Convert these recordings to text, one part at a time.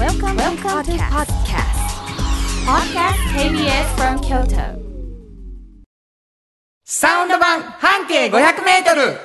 Welcome, Welcome to podcast. Podcast KBS from Kyoto. サウンド版半径500メートル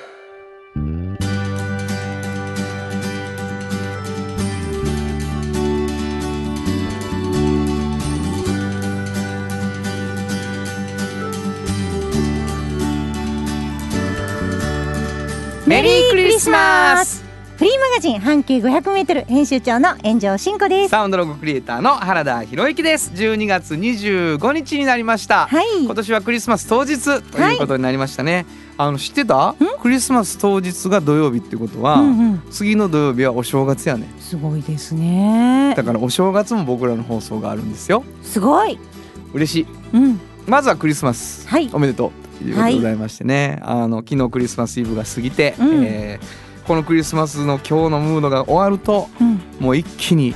メリークリスマスフリーマガジン半径500メートル編集長の炎上真子です。サウンドロゴクリエイターの原田博之です。12月25日になりました、はい。今年はクリスマス当日ということになりましたね、あの知ってた？クリスマス当日が土曜日ってことは、うんうん。次の土曜日はお正月やね。すごいですね。だ。からお正月も僕らの放送があるんですよ。すごい。嬉しい。うん。まずはクリスマス、はい。おめでとう。ということでございましてね、あの昨日クリスマスイブが過ぎて、うん。えーこのクリスマスの今日のムードが終わるとうん。もう一気に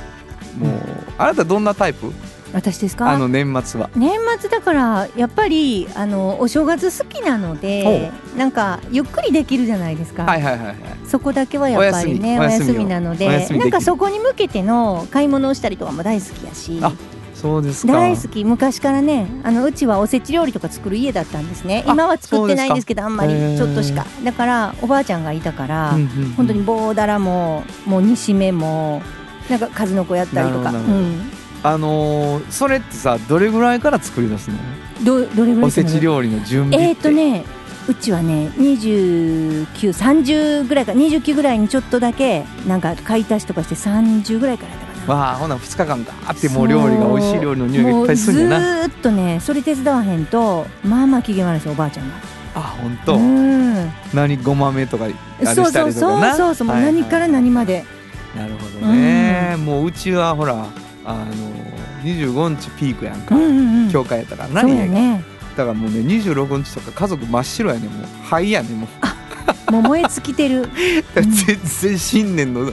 もう、あなたどんなタイプ？私ですか？あの年末は。年末だからやっぱりあのお正月好きなのでなんかゆっくりできるじゃないですか、はいはいはいはい。そこだけはやっぱりねおお休み休みなのでなんかそこに向けての買い物をしたりとかも大好きやし。あそうですか。大好き。昔からねあのうちはおせち料理とか作る家だったんですね。あ今は作ってないんですけどあんまりちょっとしか。だからおばあちゃんがいたから、うんうんうん。本当に棒だらももう煮しめもなんか数の子やったりとか、なるほどなるあのーそれってさどれぐらいから作り出すの？うん、どどれぐらいおせち料理の準備って。えっ、ー、とねうちはね2930ぐらいか29ぐらいにちょっとだけなんか買い足しとかして30ぐらいからやったかなわあほな2日間ガーってもう料理が美味しい料理の匂いがいっぱいするんやな。ずーっとねそれ手伝わへんとまあまあ機嫌悪いですよおばあちゃんが。あ本当、うん。何ごまめとかそうそうそうそうそうもうはいはい何から何まで、なるほどね、もううちはほらあの25日ピークやんか、うんうんうん。教会やったから何ややね。だからもうね26日とか家族真っ白やねもう灰やねもう。もう燃え尽きてる。全然新年の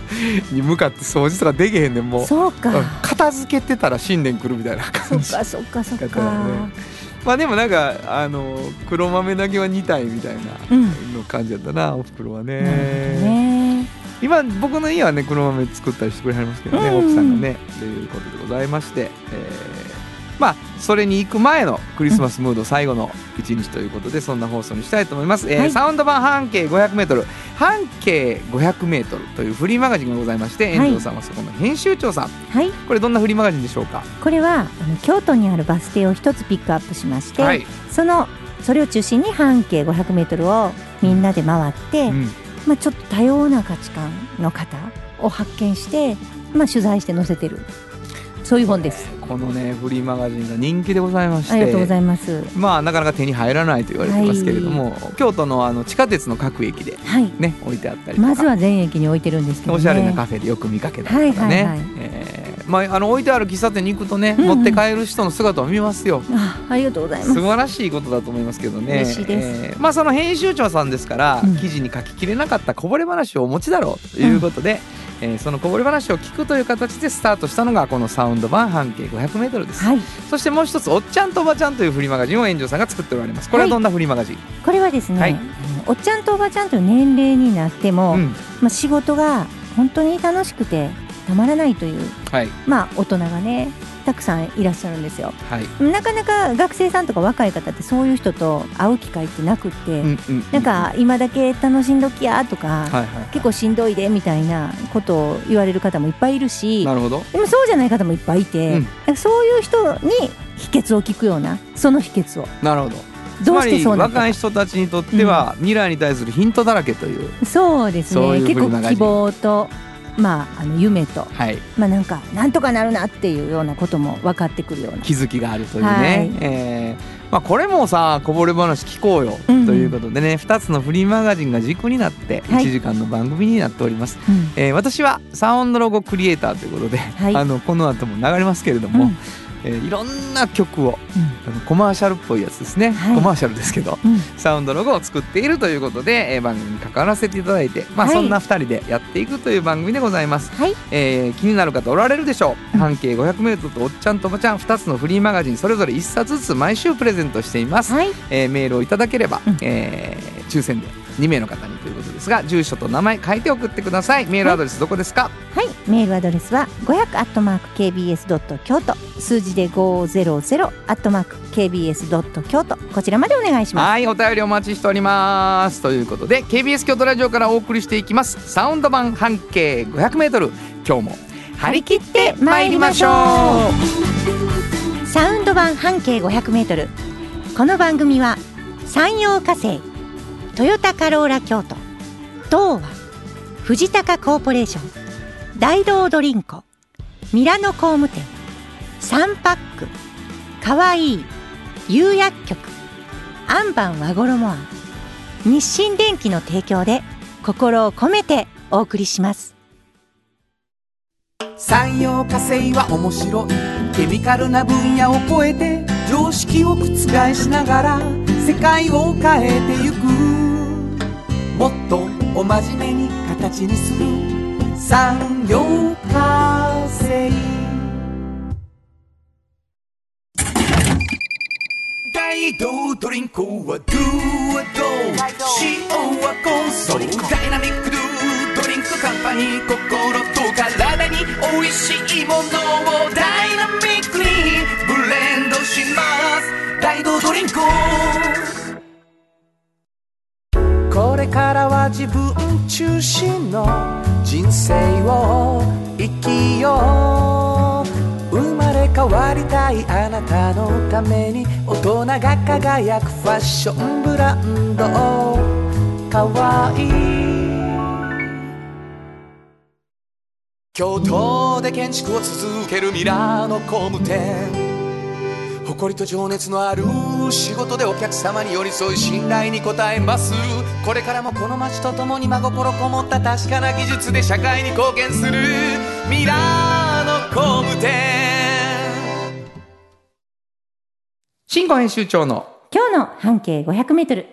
に向かって掃除とかできへんねんもう。そうか。うん。片付けてたら新年来るみたいなそ感じ。っかそっかそっだかね。まあでもなんかあの黒豆だけは2体みたいなうん。の感じやったなおふくろはね。ね。今僕の家はね黒豆作ったりしてくれはりますけどね、うん。奥さんがねということでございまして、えーまあそれに行く前のクリスマスムード最後の一日ということでそんな放送にしたいと思います、えーはい。サウンド版半径 500m 半径 500m というフリーマガジンがございまして遠藤さんはそこの編集長さん、はい。これどんなフリーマガジンでしょうか？これはあの京都にあるバス停を一つピックアップしまして、はい、そのそれを中心に半径 500m をみんなで回って、うん。まあ、ちょっと多様な価値観の方を発見して、まあ、取材して載せてるそういう本です。このねフリーマガジンが人気でございましてありがとうございます。まあなかなか手に入らないと言われてますけれども、京都のあの地下鉄の各駅ではい。ね置いてあったりとかまずは全駅に置いてるんですけどね。おしゃれなカフェでよく見かけたりとかね、はいはいはいえーまあ、あの置いてある喫茶店に行くとね、うんうん持って帰る人の姿を見ますよ。あ、ありがとうございます素。晴らしいことだと思いますけどね。嬉しいですえーまあその編集長さんですから、うん記事に書ききれなかったこぼれ話をお持ちだろうということで、えーそのこぼれ話を聞くという形でスタートしたのがこのサウンド版半径 500m です、はい。そしてもう一つ「おっちゃんとおばちゃん」というフリーマガジンを炎上さんが作っておられます。これはどんなフリーマガジン、これはですね、はい。おっちゃんとおばちゃんという年齢になっても、うん。まあ、仕事が本当に楽しくてたまらないという、はい。まあ、大人がねたくさんいらっしゃるんですよ。はい、なかなか学生さんとか若い方ってそういう人と会う機会ってなくって、うんうんなんか今だけ楽しんどきやとか、はいはい結構しんどいでみたいなことを言われる方もいっぱいいるしなるほど。でもそうじゃない方もいっぱいいて、うん。そういう人に秘訣を聞くようなその秘訣を。なるほど。どうしてそう若い人たちにとっては、未来に対するヒントだらけという。そうですね。結構希望とまああの夢とはい。まあなんかなんとかなるなっていうようなことも分かってくるような。気づきがあるというね、はい。えーまあ、これもさこぼれ話聞こうよ、うん。ということでね。2つのフリーマガジンが軸になってはい。1時間の番組になっております、うん。えー私はサウンドロゴクリエイターということで、はい。あのこの後も流れますけれども、うんえーいろんな曲をあのコマーシャルっぽいやつですね、はい。コマーシャルですけどうん。サウンドロゴを作っているということで、えー番組に関わらせていただいて、まあ、はい。そんな2人でやっていくという番組でございます。はい。えー気になる方おられるでしょう、うん。半径 500m とおっちゃんとおばちゃん2つのフリーマガジンそれぞれ1冊ずつ毎週プレゼントしています、はい。えーメールをいただければ、うん。えー抽選で2名の方にということですが住所と名前書いて送ってください。メールアドレスどこですか、はい、メールアドレスは500アットマーク KBS ドット京都数字で500アットマーク KBS ドット京都こちらまでお願いします。はいお便りお待ちしております。ということで KBS 京都ラジオからお送りしていきます。サウンド版半径 500m 今日も張り切ってまいりましょう。サウンド版半径500メートル。この番組は山陽火星、トヨタカローラ京都、東和、藤高コーポレーション、大道ドリンコ、ミラノ工務店、サンパック、かわいい、釉薬局、アンバン和衣あん、日清電機の提供で心を込めてお送りします。産業化成は面白い。ケミカルな分野を超えて常識を覆しながら世界を変えてゆく。もっとお真面目に形にする産業化成。大道ドリンクはドゥはド。塩はコンソー。ダイナミックドゥドリンクカンパニー。心と体に美味しいものをダイナミックにブレンドします。大道ドリンクこれからは自分中心の人生を生きよう。生まれ変わりたいあなたのために大人が輝くファッションブランド。かわいい京都で建築を続けるミラーの工務店。誇りと情熱のある仕事でお客様に寄り添い信頼に応えます。これからもこの街とともに真心こもった確かな技術で社会に貢献する。ミラーの工務店。新語編集長の今日の半径500メートル。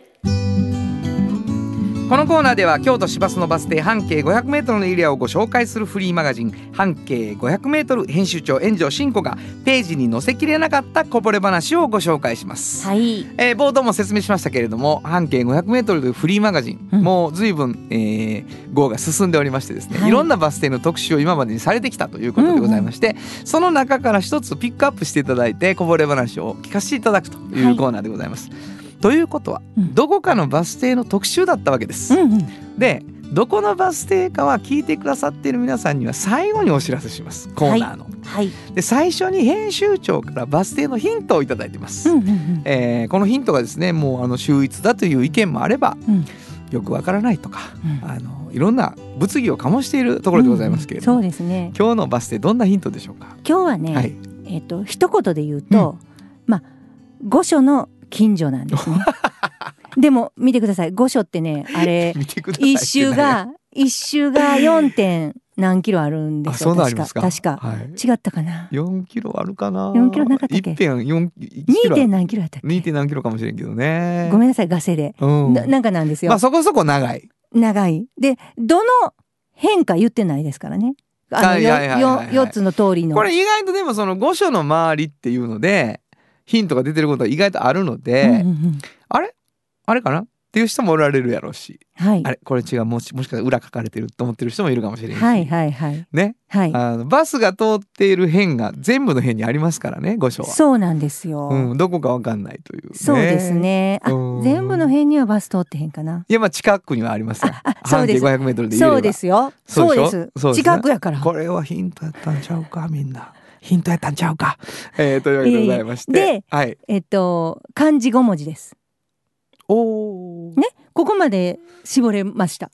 このコーナーでは京都市バスのバス停半径 500m のエリアをご紹介するフリーマガジン半径 500m 編集長炎上真子がページに載せきれなかったこぼれ話をご紹介します、はい。えー冒頭も説明しましたけれども半径 500m というフリーマガジン、うんもう随分、えー、号が進んでおりましてですね、はいい、ろんなバス停の特集を今までにされてきたということでございまして、その中から一つピックアップしていただいてこぼれ話を聞かせていただくといはいうコーナーでございます。ということは、うんどこかのバス停の特集だったわけです。うんうん。でどこのバス停かは聞いてくださっている皆さんには最後にお知らせしますコーナーの。はい。で最初に編集長からバス停のヒントをいただいてます。うんうんうん。えーこのヒントがですねもうあの秀逸だという意見もあれば、うんよくわからないとか、うんあのいろんな物議を醸しているところでございますけれども、そうですね。今日のバス停どんなヒントでしょうか、今日はね、はい、えっ、と一言で言うと、まあ御所の近所なんですね。でも見てください。御所ってね、あれ 一周が一周が四点何キロあるんであすよ。確か。確かはい、違ったかな？4キロあるかな？4キロなかったっけ？一辺4二キロ点何キロやったっけ？2. 点何キロかもしれんけどねごめんなさい、ガセで。うんななんかなんですよ。まあそこそこ長い長い。で、どの変化言ってないですからね。あのはいはいはいはいはいよよ四つの通りの。これ意外とでもその御所の周りっていうのでヒントが出てることは意外とあるので、うんうんうんあれ？あれかな？っていう人もおられるやろうし、はいあ。れ？これ違うもしもしかしたら裏書かれてると思ってる人もいるかもしれないし、はいはいはいね？はい。あのバスが通っている辺が全部の辺にありますからね御所は。そうなんですよ。うん、どこかわかんないという、ね。そうです。ね。あうん、全部の辺にはバス通ってへんかな。いやまあ近くにはありますよ。ああそうです半径500メートルでそうですよ。そううです。そうですね近くやから。これはヒントやったんちゃうかみんな。ヒントやったんちゃうか。えー、というわけでございまして。いえいえではい。えっと漢字5文字です。おお。ね？ここまで絞れました。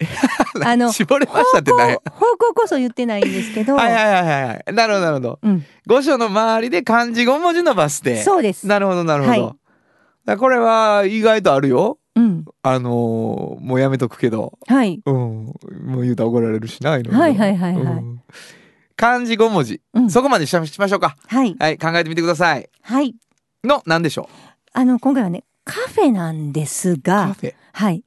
あの絞れましたってない。方向こそ言ってないんですけど。はいはいはいはいはい。なるほどなるほど。うん、御所の周りで漢字5文字のバス停。そうです。なるほどなるほど。はいこれは意外とあるよ。うん、あのーもうやめとくけど。はい。うん。もう言うたら怒られるしないの。はいはいはいはいうん漢字5文字。うん、そこまでししましょうか。はいはい。考えてみてください。はい。の、何でしょあの今回はねカフェなんですう。カが、フェ？はい。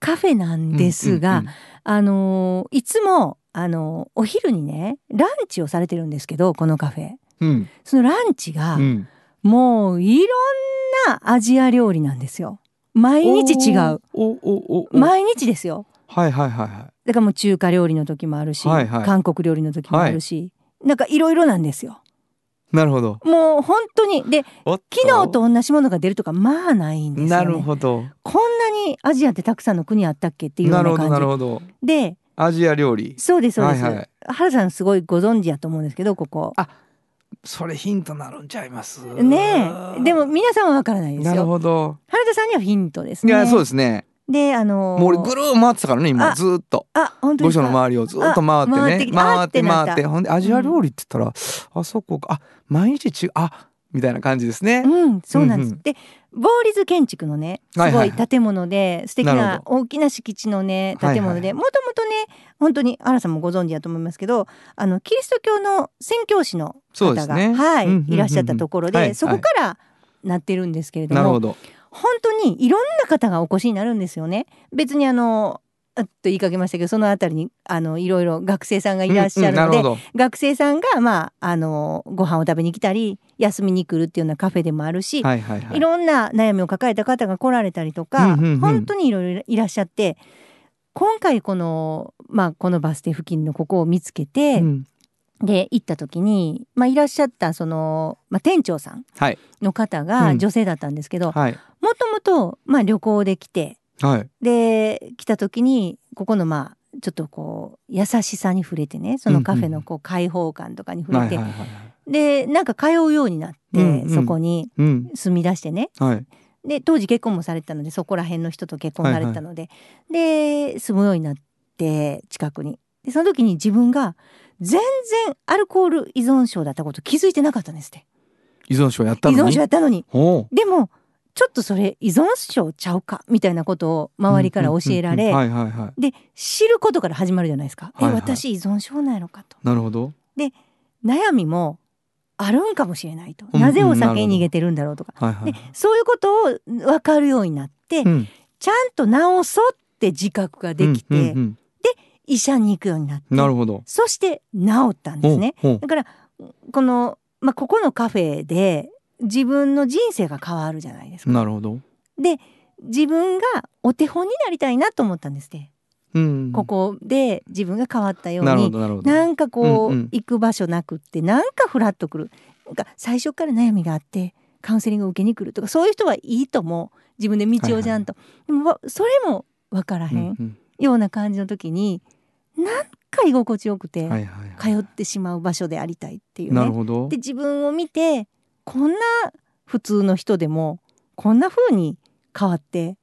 カフェなんですが、うんうんうんあのーいつもあのーお昼にねランチをされてるんですけどこのカフェうん。そのランチが、うん。もういろんなアジア料理なんですよ。毎日違うおおおお毎日ですよはいはいはいはいだからもう中華料理の時もあるし、はいはい。韓国料理の時もあるし、なんかいろいろなんですよ。なるほど。もう本当にでおっ昨日と同じものが出るとかまあないんですよね。なるほど。こんなにアジアってたくさんの国あったっけっていうようななるほどなる感ほど。じでアジア料理。そうですそうです、はいはい。原さんすごいご存知やと思うんですけどここ。それヒントなるんちゃいます？ねえ。でも皆さんはわからないですなるよほど。原田さんにはヒントですね。いやそうですねであのーもう俺ぐるー回ってたからね今あずーっと。あ本当御所の周りをずーっと回ってあ回ってね。回って回って。ほんでアジア料理って言ったらあそこか。あ毎日違うあみたいな感じですね。うん、そうなんです。うんうん。で、ボーリズ建築のね、すごはいはい。はいい建物で、素敵な大きな敷地のね、建物で、もともとね、本当に、原さんもご存知だと思いますけど、あの、キリスト教の宣教師の方が、ね。はい、うんうんうんうん。いらっしゃったところで、はい。そこからなってるんですけれども、なるほど本当にいろんな方がお越しになるんですよね。別にあの、と言いかけましたけど、そのあたりに、あの、いろいろ学生さんがいらっしゃるので、うんうん学生さんが、まあ、あの、ご飯を食べに来たり、休みに来るっていうようなカフェでもあるし、はいはいはい。いろんな悩みを抱えた方が来られたりとか、うんうんうん。本当にいろいろいらっしゃって今回この,、まあ、このバス停付近のここを見つけて、うんで行った時に、まあ、いらっしゃったその、まあ、店長さんはい。の方うん。が女性だったんですけどはい。もともとまあ旅行で来てはい。で来た時にここのまあちょっとこう優しさに触れてねそのカフェのこう開放感とかに触れて、はいはいはいでなんか通うようになって、うんうん。そこにうん。住み出してね。はい。で当時結婚もされてたのでそこら辺の人と結婚されてたので、で住むようになって近くに。でその時に自分が全然アルコール依存症だったこと気づいてなかったんですって。依存症やった依存のに症やったのに。でもちょっとそれ依存症ちゃうかみたいなことを周りから教えられ、で知ることから始まるじゃないですか、はいはい。え私依存症なのかと。なるほど。悩みもあるんかもしれないと、うんなぜお酒に逃げてるんだろうとか、でそういうことを分かるようになって、うん。ちゃんと治そうって自覚ができて、うんうん医者に行くようになってうんなるほど。そして治ったんですね。だからこの、まあ、ここのカフェで自分の人生が変わるじゃないですか。なるほど。で自分がお手本になりたいなと思ったんですって、うん。ここで自分が変わったようなるほにどなるほど。なんかこう、うんうん。行く場所なくってなんかフラッとくる。なんか最初から悩みがあってカウンセリングを受けに来るとかそういう人はいいとも自分で道をちゃんと、でもわそれも分からへん。ような感じの時になんか居心地よくて、通ってしまう場所でありたいっていうね。なるほど。で自分を見てこんな普通の人でもこんな風に変わって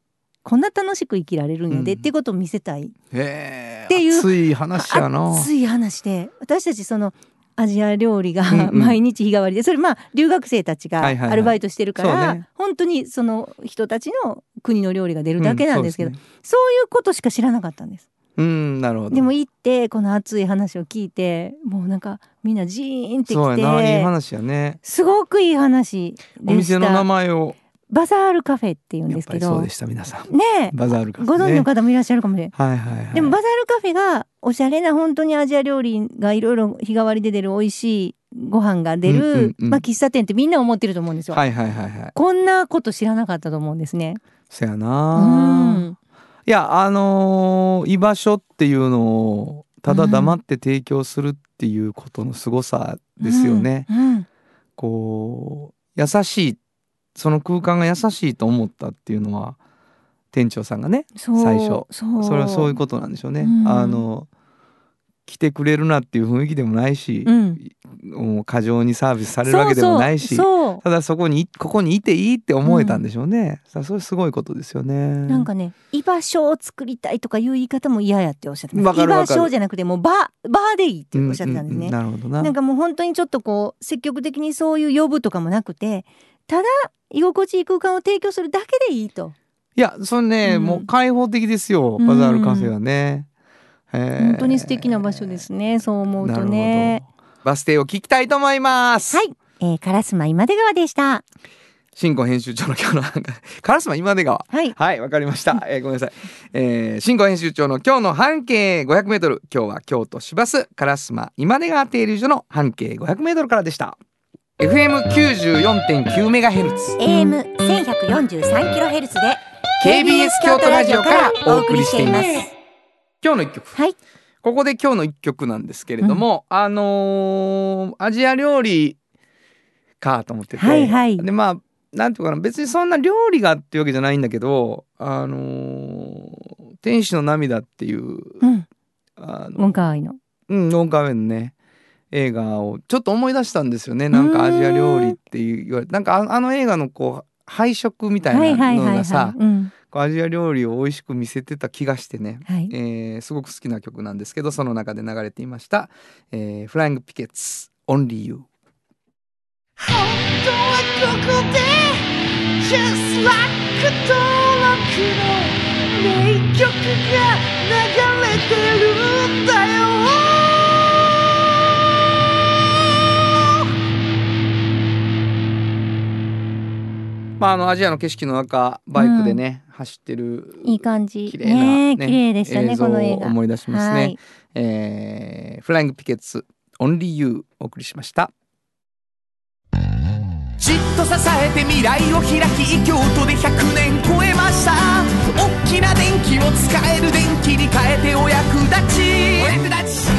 こんな楽しく生きられるんやで、うん。っていうことを見せたい。っていう熱い話やな。熱い話で私たちそのアジア料理がうんうん。毎日日替わりでそれまあ留学生たちがアルバイトしてるから、そうね。本当にその人たちの国の料理が出るだけなんですけど、うんそういうことしか知らなかったんです。うんなるほど。でも行ってこの熱い話を聞いてもうなんかみんなジーンってそうきやないいて話やね。すごくいい話お店の名前を。バザールカフェっていうんですけど。ぱりそうでした皆さん。ねえ。バザールカフェご存知ねの方もいらっしゃるかもしれない。はいはいはい。でもバザールカフェがおしゃれな本当にアジア料理がいろいろ日替わりで出る美味しいご飯が出る、うんうんうん。まあ喫茶店ってみんな思ってると思うんですよ。はいはいはいはい。こんなこと知らなかったと思うんですね。そやうなんいやあのー居場所っていうのをただ黙って提供するっていうことの凄さですよね、うんうん。こう優しいその空間が優しいと思ったっていうのは店長さんがね最初。それはそういうことなんでしょうね、うん。あの来てくれるなっていう雰囲気でもないし、うん。もう過剰にサービスされるわけでもないしただそこにここにいていいって思えたんでしょうね、さあそれすごいことですよね。なんかね居場所を作りたいとかいう言い方も嫌やっておっしゃってまわす居場所じゃなくてもうバーバーでいいっておっしゃってたんですね、ううなるほどな。なんかもう本当にちょっとこう積極的にそういう呼ぶとかもなくてただ居心地いい空間を提供するだけでいいと。いやそれね、うん。もう開放的ですよ。うん。バザールカフェはね、本当に素敵な場所ですね。そう思うとね。バス停を聞きたいと思います。はい、えー、烏丸今出川でした。新婚編集長の今日の 烏丸今出川。はい。はいわかりました、えーごめんなさい、えー、新婚編集長の今日の半径 500m 今日は京都市バス烏丸今出川停留所の半径 500m からでした。FM94.9 メガヘルツ。AM1143 キロヘルツで KBS 京都ラジオからお送りしています今日の一曲。はい。ここで今日の一曲なんですけれども、あのーアジア料理かと思ってて、はいはい。でまあなんていうかな別にそんな料理がっていうわけじゃないんだけどあのー天使の涙っていううん。あのウォンカワイの。うん、ノンカーウェンのね映画をちょっと思い出したんですよね。なんかアジア料理っていわれて。なんかああの映画のこう配色みたいはいはないのはいはい。がさうんアジア料理を美味しく見せてた気がしてね、はい。えーすごく好きな曲なんですけどその中で流れていました、えーフライングピケッツ Only You 本当はここで Just like 登録の名曲が流れてるんだよまああのアジアの景色の中バイクでね、走ってるいい感じ。綺麗な、ね綺麗でしたね映像この映画。を思い出しますね、はい。えーフライングピケッツ Only You お送りしました。じっと支えて未来を開き京都で100年超えました。大きな電気を使える電気に変えてお役立ち。お役立ち。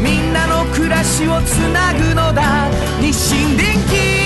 みんなの暮らしをつなぐのだ。日清電気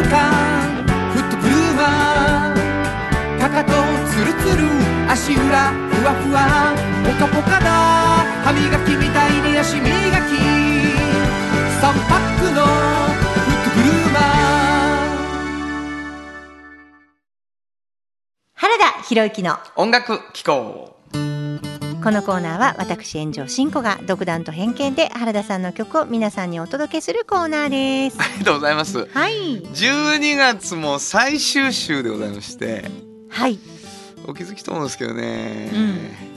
の新習慣フットブルーマーかかとツルツル足裏ふわふわポカポカだ歯磨きみたいに足磨き3パックのフットブルーマー原田博之の音楽機構このコーナーは私炎上真子が独断と偏見で原田さんの曲を皆さんにお届けするコーナーです。ありがとうございます。はい。12月も最終週でございまして。はい。お気づきと思うんですけどね、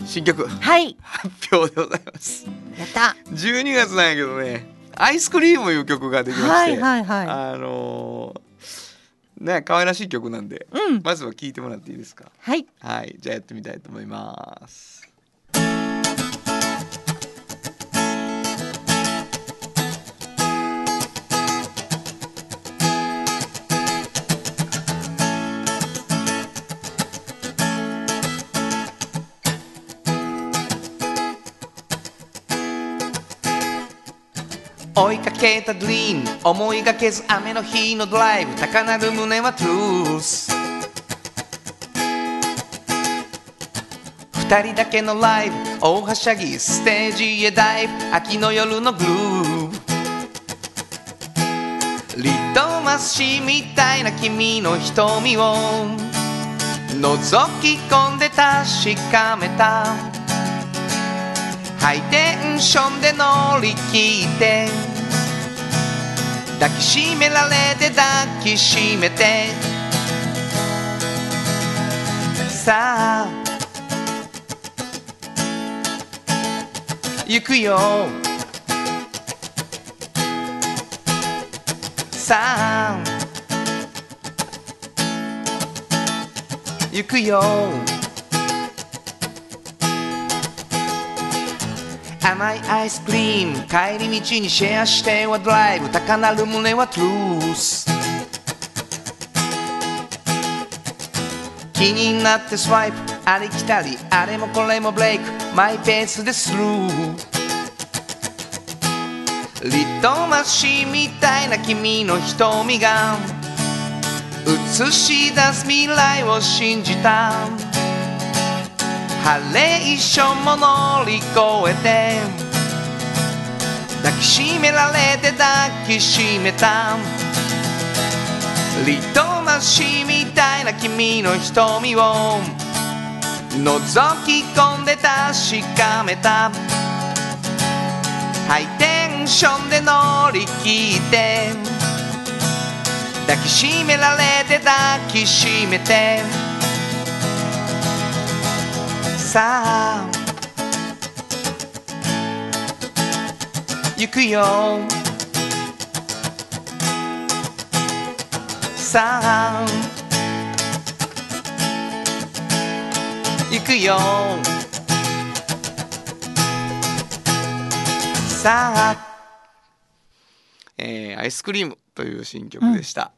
新曲。はい。発表でございます。やった。12月なんやけどね。アイスクリームいう曲ができまして、はいはいはい。あのーね可愛らしい曲なんで、うん。まずは聴いてもらっていいですか？はい。はい。じゃあやってみたいと思います追いかけたドリーム思いがけず雨の日のドライブ高鳴る胸はトゥース二人だけのライブ大はしゃぎステージへダイブ。秋の夜のグルーリトマス紙みたいな君の瞳を。覗き込んで確かめた。ハイテンションで乗り切って。抱きしめられて抱きしめて。さあ。行くよ。さあ。行くよ。甘いアイスクリーム。帰り道にシェアしてはドライブ。高鳴る胸はトゥース。気になってスワイプ。ありきたりあれもこれもブレイク。マイペースでスルー。リトマス紙みたいな君の瞳が映し出す未来を信じた。ハレーションも乗り越えて抱きしめられて抱きしめた。リトマ嵐みたいな君の瞳を覗き込んで確かめた。ハイテンションで乗り切って抱きしめられて抱きしめて。さあ行くよ。さあ行くよ。さあ。えー、アイスクリームという新曲でした、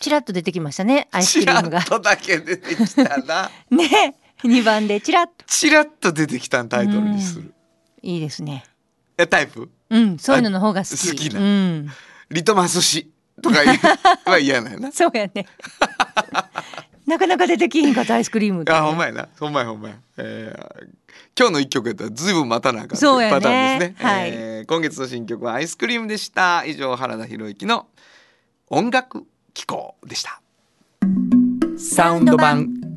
ちらっと出てきましたねアイスクリームが。ちらっとだけ出てきたな。ね 2番でちらっと。ちらっと出てきたんタイトルにする。いいですね。えタイプ？うんそういうのの方が好き。好きな。うん。リトマス紙とか は嫌なな。そうやね。なかなか出てきひんかったアイスクリームって。ねあほんまやな。ほんまやほんまや、えー今日の一曲やったらずいぶん待たなあかんそうやね。パターンですね、はい。えー今月の新曲はアイスクリームでした。以上原田博之の音楽機構でした。サウンド版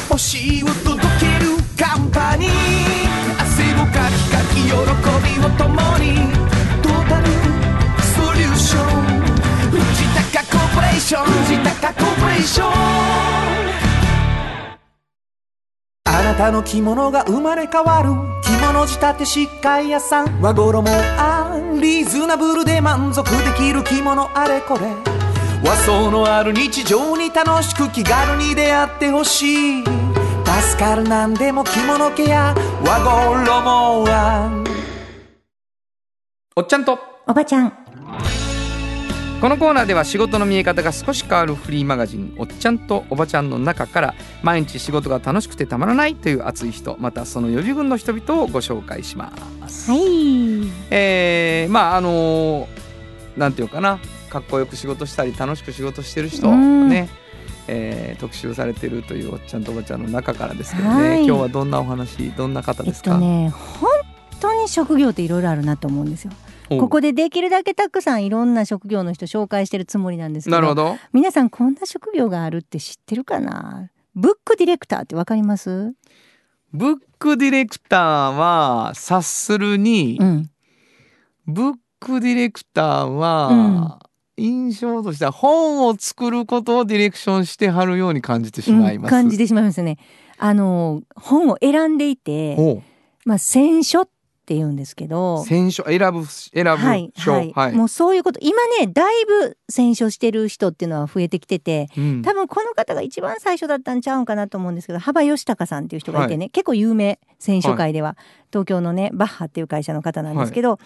様の欲しいを届けるカンパニー汗をかきかき喜びを共にトータルソリューション藤高コーポレーション藤高コーポレーションあなたの着物が生まれ変わる。着物仕立て疾患屋さん。和衣あリーズナブルで満足できる着物。あれこれ。和装のある日常に楽しく気軽に出会ってほしい。助かるなんでも着物ケア。和衣はおっちゃんと。おばちゃん。このコーナーでは仕事の見え方が少し変わるフリーマガジン「おっちゃんとおばちゃん」の中から毎日仕事が楽しくてたまらないという熱い人またその予備軍の人々をご紹介します。はい。えーまああのーなんていうかなかっこよく仕事したり楽しく仕事してる人うん。ね、えー特集されてるというおっちゃんとおばちゃんの中からですけどね、はい。今日はどんなお話どんな方えっですか、とね本当に職業っていろいろあるなと思うんですよ。ここでできるだけたくさんいろんな職業の人紹介してるつもりなんですけどなるほど。皆さんこんな職業があるって知ってるかな？ブックディレクターってわかります？ブックディレクターは察するに、うん。ブックディレクターは、印象としては本を作ることをディレクションしてはるように感じてしまいます。うん感じてしまいますよね。あの本を選んでいてまあ選書って言うんですけど。選書選ぶ選ぶはい書はい、はい。もうそういうこと今ねだいぶ選書してる人っていうのは増えてきててうん。多分この方が一番最初だったんちゃうんかなと思うんですけど幅義孝さんっていう人がいてね、結構有名選書界では、東京のねバッハっていう会社の方なんですけど、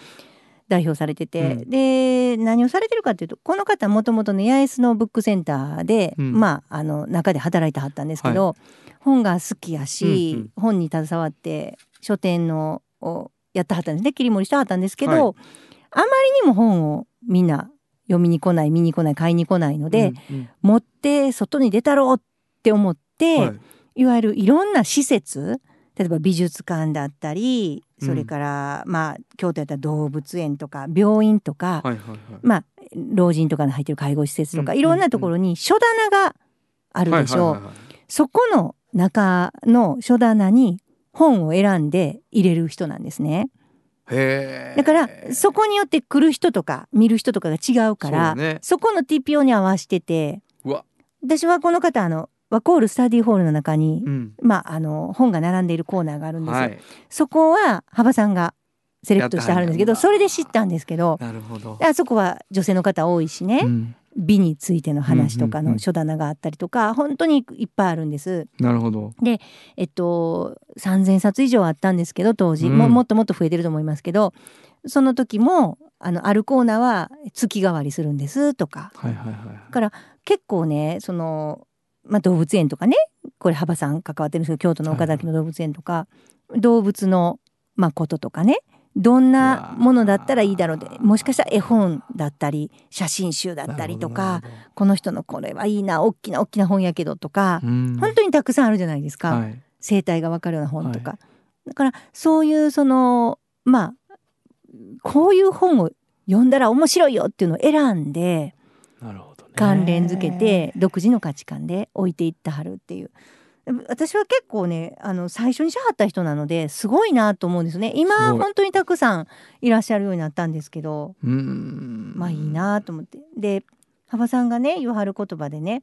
代表されてて、うん。で何をされてるかっていうとこの方もともとね八重洲のブックセンターで、うん。まああの中で働いてはったんですけど、本が好きやし、うんうん。本に携わって書店のをやってはったんですね。切り盛りしてはったんですけど、はい。あまりにも本をみんな読みに来ない見に来ない買いに来ないので、うんうん。持って外に出たろうって思って、はい。い、わゆるいろんな施設例えば美術館だったりうん。それから、まあ京都やったら動物園とか病院とか、はいはいはい。まあ老人とかの入ってる介護施設とか、うんいろんなところに書棚があるでしょ。う、はいはいはいはい。そこの中の書棚に本を選んで入れる人なんですね。だからそこによって来る人とか見る人とかが違うからそうね。そこの TPO に合わせてて私はこの方あのワコールスタディホールの中に、うん。まあ、あの本が並んでいるコーナーがあるんですよ。はい。そこは幅さんがセレクトしてはるんですけどそれで知ったんですけどなるほど。あそこは女性の方多いしね、うん。美についての話とかうんうんうんの書棚があったりとか本当にいっぱいあるんです。なるほど。えっと3,000冊以上あったんですけど当時、うん。ももっともっと増えてると思いますけどその時もあのあるコーナーは月替わりするんですとか。はいはいはい。から結構ねそのまあ、動物園とかね。これ幅さん関わってるんですけど京都の岡崎の動物園とか、動物の、まあ、こととかね。どんなものだったらいいだろうでもしかしたら絵本だったり写真集だったりとかこの人のこれはいいな大きな大きな本やけどとか、うん。本当にたくさんあるじゃないですか、はい。生態がわかるような本とか、だからそういうそのまあこういう本を読んだら面白いよっていうのを選んで関連づけて独自の価値観で置いていってはるっていう。私は結構ねあの最初にしはった人なのですごいなと思うんですね。今本当にたくさんいらっしゃるようになったんですけどうん。まあいいなと思って。で幅さんがね言わはる言葉でね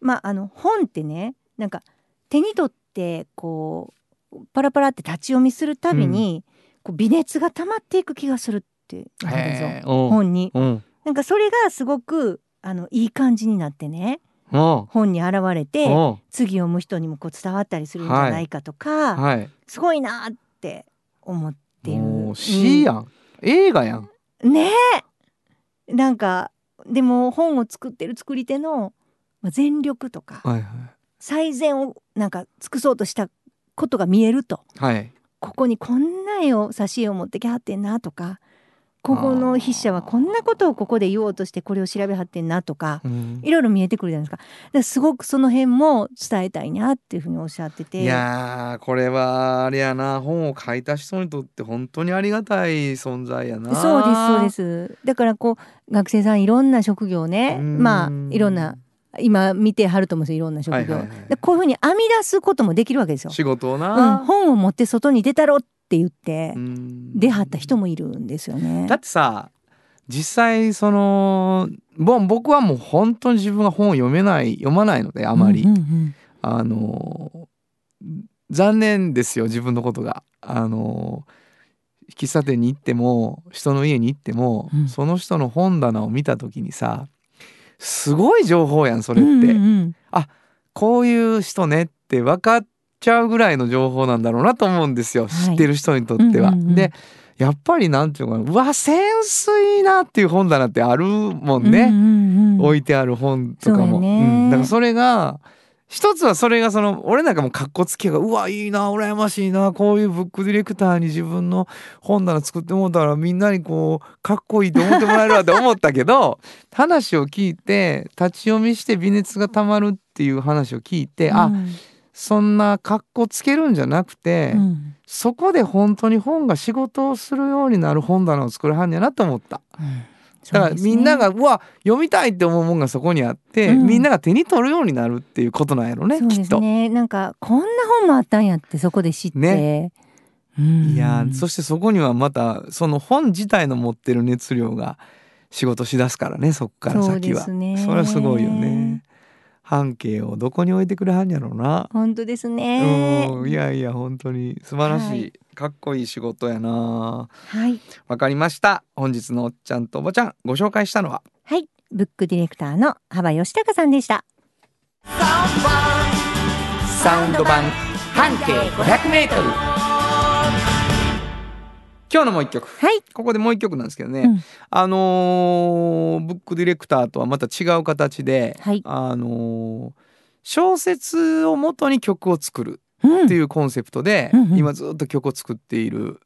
まああの本ってねなんか手に取ってこうパラパラって立ち読みするたびに、こう微熱が溜まっていく気がするって言わはるんですよ。本に。う。んなんかそれがすごくあのいい感じになってねお本に現れてお次読む人にもこう伝わったりするんじゃないかとか、はい。すごいなって思ってる。もうやん、映画やん。うんねえ。なんかでも本を作ってる作り手のまあ全力とかはい最善をなんか尽くそうとしたことが見えると。はいはい。ここにこんな絵を挿絵を持ってきはってんなとかここの筆者はこんなことをここで言おうとしてこれを調べはってんなとかうんいろいろ見えてくるじゃないですか。だからすごくその辺も伝えたいなっていうふうにおっしゃってて。いやーこれはあれやな本を書いた人にとって本当にありがたい存在やなそうですそうです。だからこう学生さんいろんな職業ね、うんまあいろんな今見てはると思うんですよいろんな職業。はいはいはいでこういうふうに編み出すこともできるわけですよ。仕事をうん、な、本を持って外に出たろって言ってうん。出はった人もいるんですよね。だってさ実際そのぼ僕はもう本当に自分が本を読めない読まないのであまり、うんうんうん。あの残念ですよ自分のことが。あの喫茶店に行っても人の家に行っても、うん。その人の本棚を見た時にさすごい情報やんそれって、うんうんうん。こういう人ねって分かっちゃうぐらいの情報なんだろうなと思うんですよ、はい。知ってる人にとっては。うんうんうんでやっぱりなんていうのかな。うわセンスいいなっていう本棚ってあるもんね、うんうんうん置いてある本とかも。そううん。だからそれが一つはそれがその俺なんかもかっこつけがうわいいな羨ましいなこういうブックディレクターに自分の本棚作ってもらったらみんなにこうかっこいいと思ってもらえるわって思ったけど話を聞いて立ち読みして微熱がたまるっていう話を聞いて、あうんそんなかっこつけるんじゃなくて、うんそこで本当に本が仕事をするようになる本棚を作るはんやなと思った。だからみんながう,、わ読みたいって思うもんがそこにあって、うん。みんなが手に取るようになるっていうことなんやろねそうきっと。なんかこんな本もあったんやってそこで知って。ね。うん。いやーそしてそこにはまたその本自体の持ってる熱量が仕事しだすからねそこから先は。そね。それはすごいよね半径をどこに置いてくれはんやろうな。本当ですね。うんいやいや本当に。素晴らしい、はい。かっこいい仕事やな。はい。わかりました。本日のおっちゃんとおばちゃんご紹介したのは？はい。ブックディレクターの幅義孝さんでした。サウンド版。半径 500m 今日のもう一曲。はい。ここでもう一曲なんですけどね、うん。あのーブックディレクターとはまた違う形で、はい。あのー小説をもとに曲を作るうん。っていうコンセプトで、うんうん。今ずっと曲を作っている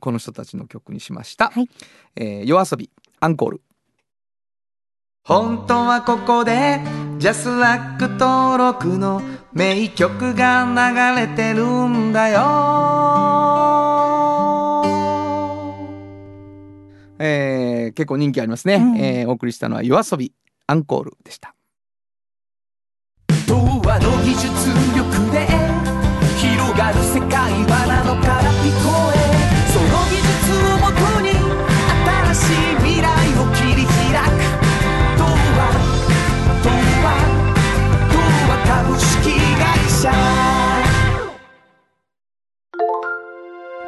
この人たちの曲にしました、はい。えー夜遊びアンコール。本当はここでジャスラック登録の名曲が流れてるんだよえー結構人気ありますね、うん。えーお送りしたのは夜遊びアンコールでした。童話の技術力で広がる世界はなのから聞こえその技術をもとに新しい未来を切り開く。童話童話童話株式会社。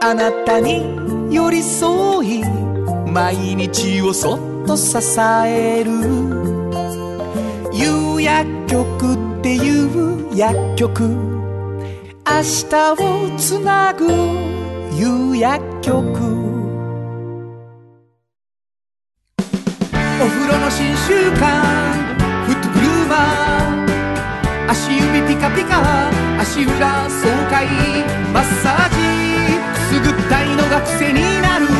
あなたに寄り添い毎日をそっと支える。夕薬局っていう薬局。明日をつなぐ夕薬局。お風呂の新習慣フットグルーマー足指ピカピカ足裏爽快。マッサージ。くすぐったいのが癖になる。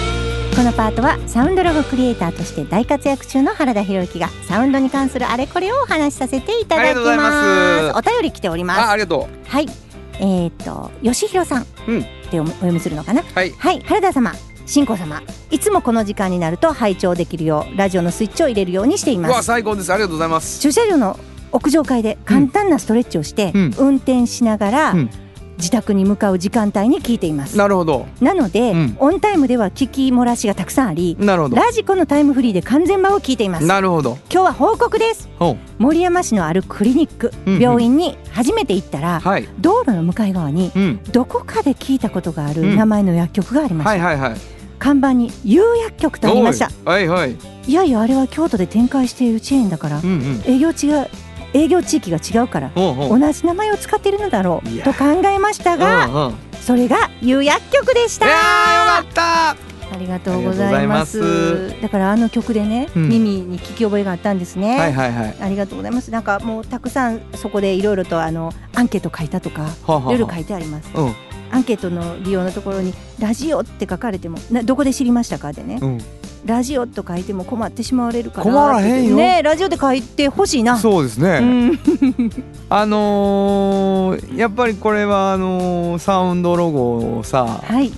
このパートはサウンドロゴクリエイターとして大活躍中の原田博之がサウンドに関するあれこれをお話しさせていただきまます。お便り来ております。あありがとはい。えっ、と吉弘さんうんっておお読みするのかな？うはいはい。原田様新子様いつもこの時間になると拝聴できるようラジオのスイッチを入れるようにしていうます。わ最高です。ありがとうございます。駐車場の屋上階で簡単なストレッチをして、うん。運転しながら、うん自宅に向かう時間帯に聞いています。なるほど。なので、うん。オンタイムでは聞き漏らしがたくさんありなるほど。ラジコのタイムフリーで完全版を聞いています。なるほど。今日は報告です。森山市のあるクリニック、うんうん。病院に初めて行ったら、はい。道路の向かい側にうん。どこかで聞いたことがあるうん。名前の薬局がありました、はいはいはい。看板に有薬局とありましたはいはいいやいやあれは京都で展開しているチェーンだからうんうん営業地が営業地域が違うから同じ名前を使っているのだろいうや。と考えましたがそれが有薬局でした。いやーよかった。ありがとうございます。だからあの曲でね、うん。耳に聞き覚えがあったんですね、はいはいはい。ありがとうございます。なんかもうたくさんそこでいろいろとあのアンケート書いたとかいろろ書いてあります。うん。アンケートの利用のところにラジオって書かれてもなどこで知りましたかでね。うんラジオと書いても困ってしまわれるから困らへんよ。ねラジオで書いてほしいな。そうですね、うん。あのーやっぱりこれはあのーサウンドロゴをさはい。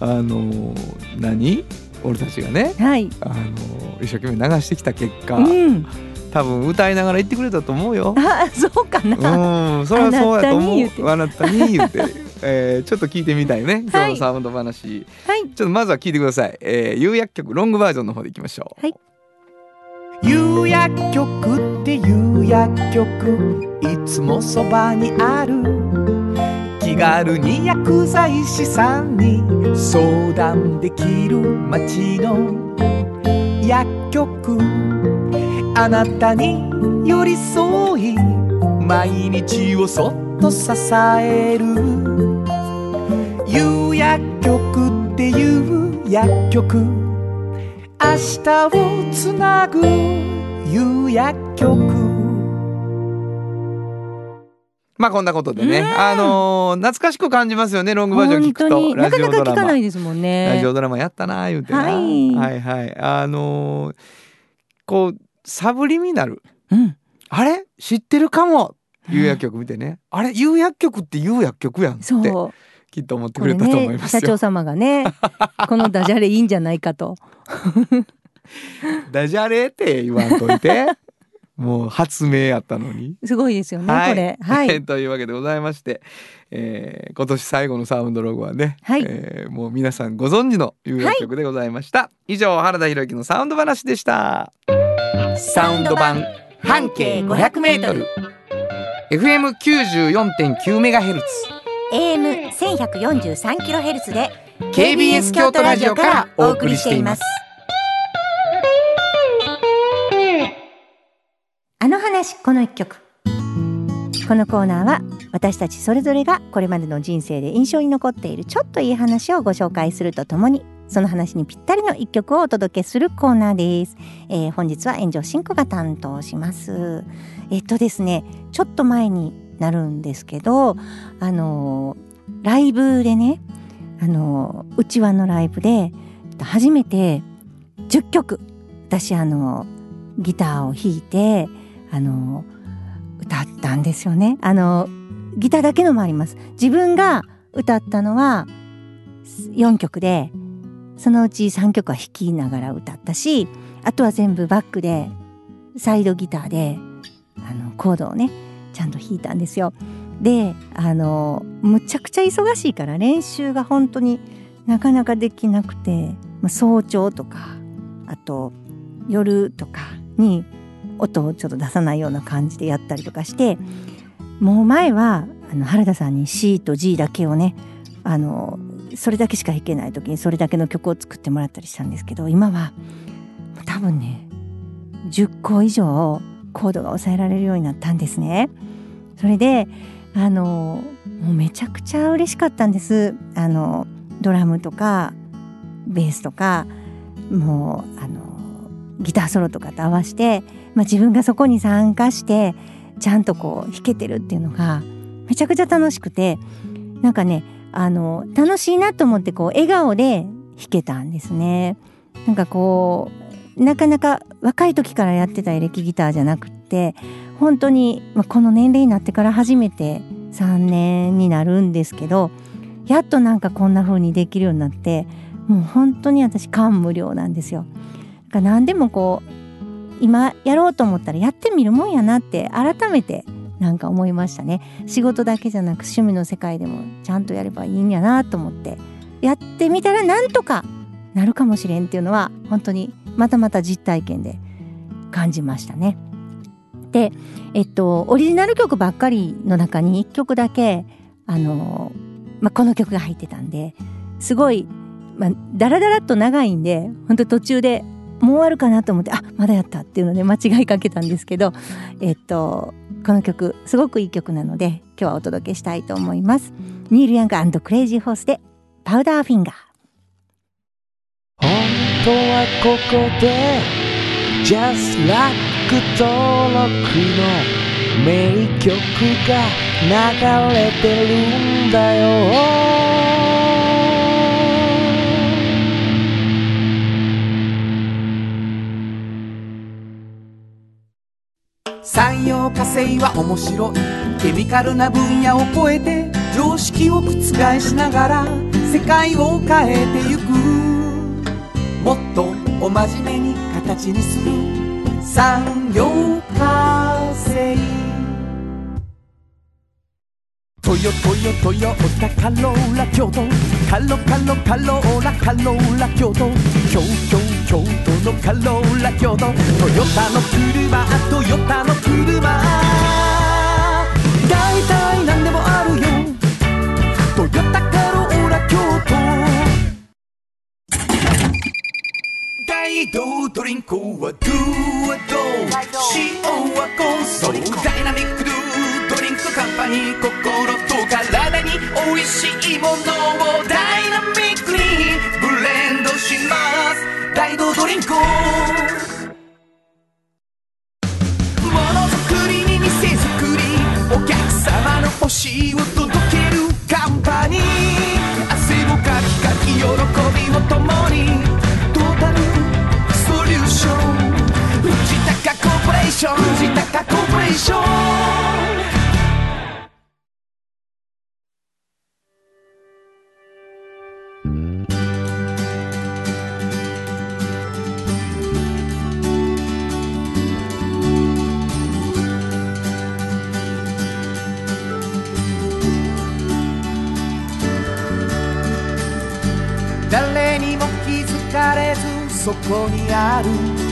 あのー何？俺たちがね、はい。あのー一生懸命流してきた結果、うん。多分歌いながら言ってくれたと思うよ。あそうかな、うん、それはそうやと思う。ああなたに言って、えーちょっと聞いてみたいね。今はい日のサウンド話。はいちょっとまずは聞いてください。えー、有薬局ロングバージョンの方でいきましょう。有薬局って有薬局いつもそばにある気軽に薬剤師さんに相談できる街の薬局あなたに寄り添い毎日をそっと支える有薬局っていう薬局。明日をつなぐ夕薬局。まあこんなことでね、うん。あのー懐かしく感じますよね。ロングバージョン聞くと。なかなか聞かマないですもんね。ラジオドラマ。やったな言うてな、はい。はいはい。あのーこうサブリミナル。うん。あれ？知ってるかも。有薬局見てね、あれ？有薬局って有薬局やんって。そうきっと思ってくれたと思います、ね、社長様がね このダジャレいいんじゃないかと。ダジャレって言わんといて。もう発明やったのに。すごいですよね、はい、これ、はい、というわけでございまして、えー、今年最後のサウンドロゴはね、はい、えー、もう皆さんご存知の有楽曲でございました、はい、以上原田裕之のサウンド話でした。サウンド版半径 500m FM94.9MHz AM1143kHz で KBS 京都ラジオからお送りしていますあの話この一曲このコーナーは私たちそれぞれがこれまでの人生で印象に残っているちょっといい話をご紹介するとともにその話にぴったりの一曲をお届けするコーナーです。えー、本日は炎上進行が担当します。えっとですね、ちょっと前になるんですけどあのライブでねあのうちわのライブで初めて10曲私あのギターを弾いてあの歌ったんですよね。あのギターだけのもあります。自分が歌ったのは4曲でそのうち3曲は弾きながら歌ったしあとは全部バックでサイドギターであのコードをねちゃんと弾いたんですよ。であのむちゃくちゃ忙しいから練習が本当になかなかできなくて、まあ、早朝とかあと夜とかに音をちょっと出さないような感じでやったりとかしてもう前はあの原田さんに C と G だけをねあのそれだけしか弾けない時にそれだけの曲を作ってもらったりしたんですけど今は多分ね10個以上コードが抑えられるようになったんですね。それであのもうめちゃくちゃ嬉しかったんですあのドラムとかベースとかもうあのギターソロとかと合わせて、まあ、自分がそこに参加してちゃんとこう弾けてるっていうのがめちゃくちゃ楽しくてなんかねあの楽しいなと思ってこう笑顔で弾けたんですね。なんかこうなかなか若い時からやってたエレキギターじゃなくって本当に、まあ、この年齢になってから初めて3年になるんですけどやっとなんかこんな風にできるようになってもう本当に私感無量なんですよ。だから何でもこう今やろうと思ったらやってみるもんやなって改めてなんか思いましたね仕事だけじゃなく趣味の世界でもちゃんとやればいいんやなと思ってやってみたらなんとかなるかもしれんっていうのは本当にまたまた実体験で感じましたね。でえっとオリジナル曲ばっかりの中に1曲だけあの、まあ、この曲が入ってたんですごい、まあ、だらだらっと長いんで本当途中でもう終わるかなと思ってあまだやったっていうので間違いかけたんですけどえっとこの曲すごくいい曲なので今日はお届けしたいと思います。ニール・ヤングクレイジーホースでパウダーフィンガー。本当はここで Just Like 登録の名曲が流れてるんだよ。産業化成は面白い。ケミカルな分野を超えて常識を覆しながら世界を変えてゆく。もっとお真面目に形にする。産業化成トヨトヨトヨタカローラ京都カロカロカローラカローラ京都。京京京都のカローラ京都。トヨタの車トヨタの車。大体何でもある。大道ドリンクはドゥはド塩はコンソーダイナミックドゥドリンクカンパニー心と体に美味しいものをダイナミックにブレンドします。大道ドリンク。ものづくりに店づくりお客様の欲しいを届けるカンパニー。汗をかきかき喜びを共に。藤高コーポレーション。藤高コーポレーション。誰にも気づかれずそこにある。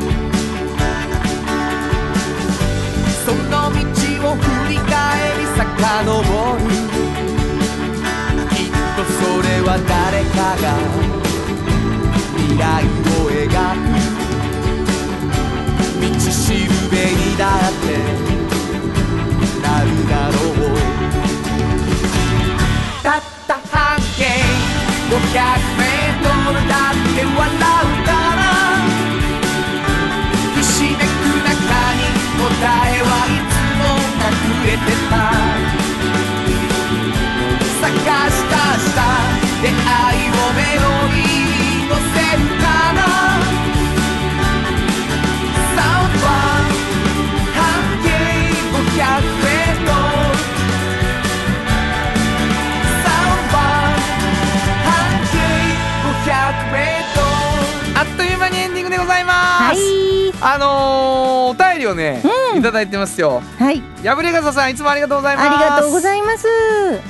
遡るきっとそれは誰かが未来を描く道しるべにだってなるだろうたった半径500メートルだって笑うからひしめく中に答えはいつも隠れてた。をね、いただいてますよ。はい。破れ傘さんいつもありがとうございます。ありがとうございます。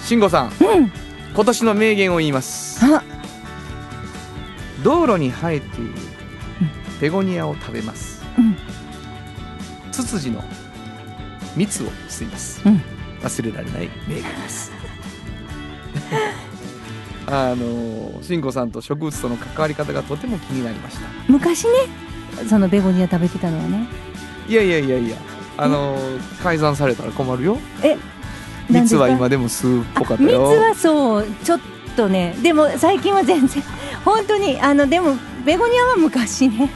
慎吾さん。うん。今年の名言を言います。あ。道路に生えているベゴニアを食べます、うん。ツツジの蜜を吸います、うん。忘れられない名言です。あの慎吾さんと植物との関わり方がとても気になりました。昔ねそのベゴニア食べてたのはねいやいやいやいやあの改ざんされたら困るよ。え？蜜は今でも吸うっぽかった蜜よはそうちょっとねでも最近は全然 本当にあのでもベゴニアは昔ね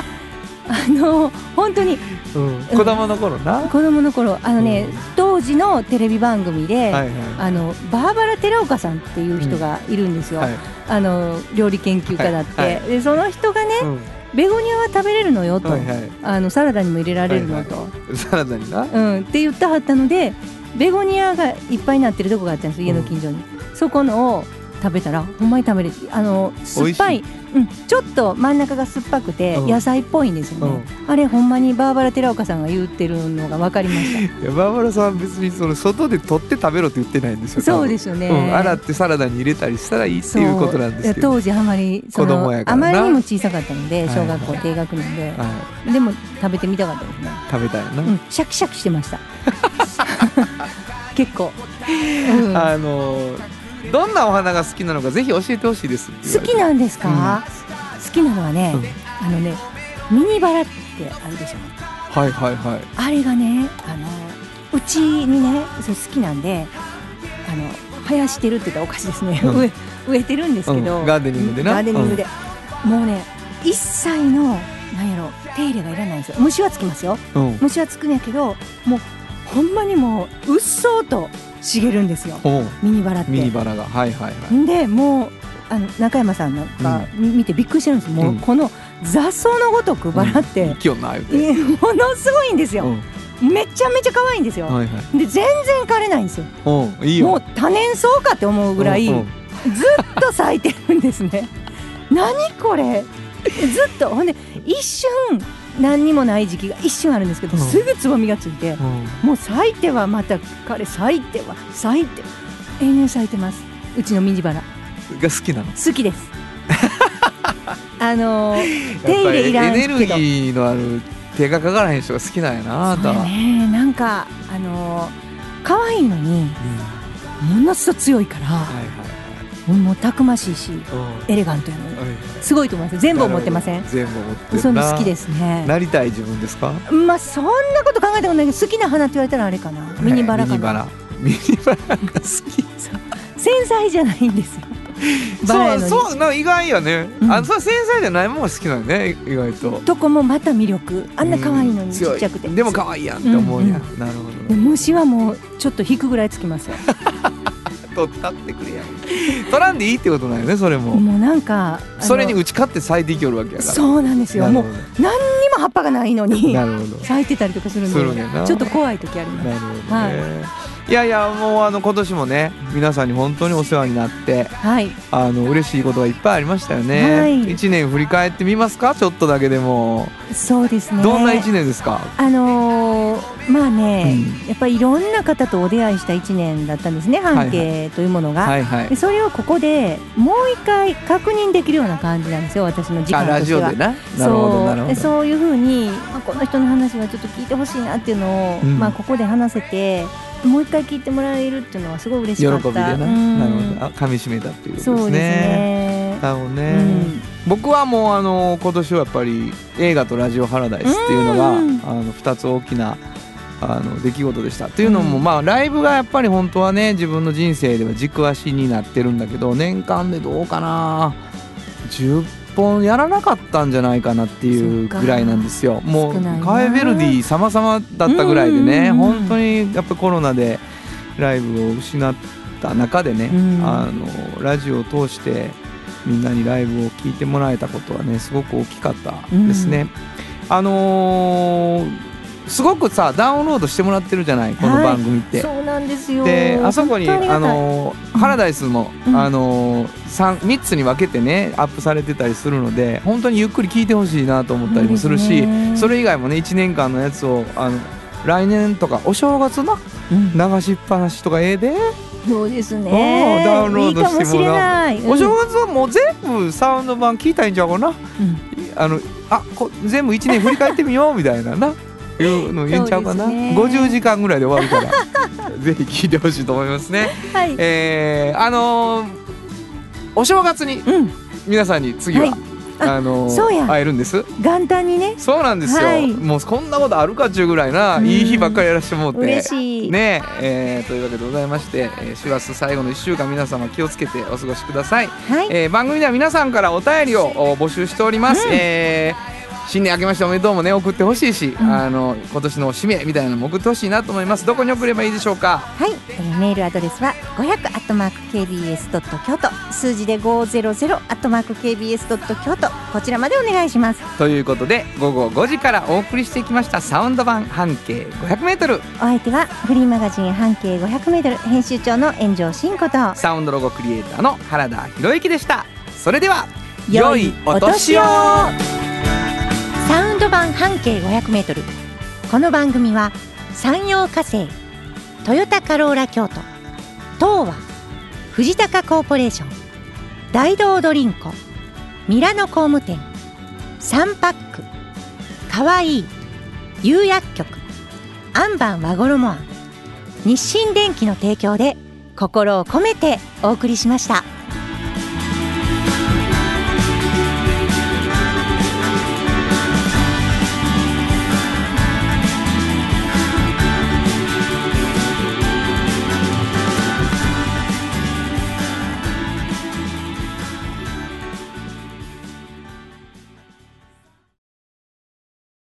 あの本当にうん、子供の頃な、は子供の頃あのね、うん。当時のテレビ番組で、いはい。あのバーバラ寺岡さんっていう人がいるんですよ、はいあの料理研究家だって、はいはでその人がねうんベゴニアは食べれるのよと、はいはい。あのサラダにも入れられるのと、サラダにな。うん、って言ってはったのでベゴニアがいっぱいになってるとこがあったんです家の近所に、そこのを食べたらほんまに食べれてあの酸っぱい。うん、ちょっと真ん中が酸っぱくてうん。野菜っぽいんですよね、あれほんまにバーバラ寺岡さんが言ってるのが分かりましいやバーバラさんは別にその外で取って食べろって言ってないんですよそうですよね、うん、洗ってサラダに入れたりしたらいいっていうことなんですけど、当時あまりそ子供のやあまりにも小さかったのではい小学校低学年で、はでも食べてみたかったですね、い、食べたいな、うん、シャキシャキしてました。結構、うん。あのどんなお花が好きなのかぜひ教えてほしいです。好きなんですか、好きなのはね、うん。あのねミニバラってあるでしょ？はいはいはい。あれがねあのうちにねそう好きなんであの生やしてるって言ったらおかしいですね、うん。植 え植えてるんですけど、うん。ガーデニングでな。ガーデニングで、もうね一切のなんやろ手入れがいらないんですよ。虫はつきますよ。うん。虫はつくんやけどもうほんまにもううっそうと茂るんですよ。ミニバラって。ミニバラが。はいはいはい。んでもうあの中山さんなん。か見てびっくりしてるんですもう、うんこの雑草のごとくバラって、う て。えものすごいんですよ、うん。めちゃめちゃ可愛いんですよ、はいはい。で全然枯れないんですよ。いいよ。もう多年草かって思うぐらい、ずっと咲いてるんですね。何これ？ずっと。ほんで一瞬何にもない時期が一瞬あるんですけど、うん。すぐつぼみがついてうん。もう咲いてはまた枯れ咲いては咲いては永遠咲いてます。うちのミニバラ。が好きなの？好きです。あのー手入れいらんエネルギーのある手がかからへん人が好きなんやなあなね。なんかあのー可愛いのにうん。ものすごく強いからはいはいもうたくましいしはいエレガントやのに。すごいと思います。全部持ってません？全部持ってる。その好きですね。なりたい自分ですか？まあそんなこと考えたことないけど好きな花って言われたらあれかな。ミニバラかな。ミニバラ。ミニバラが好き。繊細じゃないんですよ。そうそうな意外やね、うん。あそう繊細じゃないもんが好きなんよね意外と。とこもまた魅力。あんな可愛いのにち強っちゃくて。でも可愛いやんって思うやん、うんなるほど虫はもうちょっと引くぐらいつきますよ 取ったってくれやん。取らんでいいってことなんよねそれも、もうなんかそれに打ち勝って咲いていきよるわけやから。そうなんですよ。もう何にも葉っぱがないのに咲いてたりとかするんでちょっと怖い時あります。なるほどね、、はいやいやもうあの今年もね皆さんに本当にお世話になってはい。あの嬉しいことがいっぱいありましたよね、はい。一年振り返ってみますか？ちょっとだけでも、そうですね。どんな一年ですか？あのーまあね、やっぱりいろんな方とお出会いした1年だったんですね半径というものが、はいはい。でそれをここでもう一回確認できるような感じなんですよ私の時間としては。ジオでな。なるほどなるほど。そうそういうふうに、まあ、この人の話はちょっと聞いてほしいなっていうのを、うん。まあ、ここで話せてもう一回聞いてもらえるっていうのはすごい嬉し喜かった。びでな、うん。なるほど。あ噛み締めたっていうことですそうですね。ねなるほどね、うん。僕はもうあの今年はやっぱり映画とラジオハラダイスっていうのが、うん。あの2つ大きなあの出来事でしたっていうのも、うん。まあライブがやっぱり本当はね自分の人生では軸足になってるんだけど年間でどうかな。10本やらなかったんじゃないかなっていうぐらいなんですよ。もうカエベルディ様々だったぐらいでね、うん。うんうん本当にやっぱコロナでライブを失った中でね、うん。あのラジオを通してみんなにライブを聞いてもらえたことはねすごく大きかったですね。あのーすごくさダウンロードしてもらってるじゃない？この番組って。そうなんですよ。であそこにあのーハラダイスも、うん。あのー、3, 3つに分けてねアップされてたりするので本当にゆっくり聞いてほしいなと思ったりもするしね。それ以外もね1年間のやつをあの来年とかお正月のうん。流しっぱなしとかええで、そうですおねーダウンロードしてもいいかもしれない、うん。お正月はもう全部サウンド版聞いたいんちゃうかな？うん。あのあこ全部1年振り返ってみようみたいなないうの言えんちゃうかな。そうね。50時間ぐらいで終わるから。ぜひ聞いてほしいと思いますね。はい。えー、あのーお正月にうん。皆さんに次は、はい。ああの会えるんです？元旦にね。そうなんですよ、はい。もうこんなことあるかっちゅうぐらいなうん。いい日ばっかりやらせてもらって。嬉しい、ねええーというわけでございまして、えー、4月最後の1週間皆様気をつけてお過ごしください、はい、えー番組では皆さんからお便りをお募集しております、うん。えー新年明けましておめでとうもね送ってほしいし、うん。あの今年の締めみたいなのも送ってほしいなと思います。どこに送ればいいでしょうか？はい、えーメールアドレスは500アットマーク KBS ドット京都。数字で500アットマーク KBS ドット京都。こちらまでお願いします。ということで午後5時からお送りしてきましたサウンド版半径 500m お相手はフリーマガジン半径500メートル編集長の炎上真子と。サウンドロゴクリエイターの原田博之でした。それでは良いお年ををサウンド版半径500メートルこの番組は山陽火星トヨタカローラ京都東和藤高コーポレーション大道ドリンコミラノ工務店サンパックかわいい釉薬局アンバン和衣庵日清電機の提供で心を込めてお送りしました。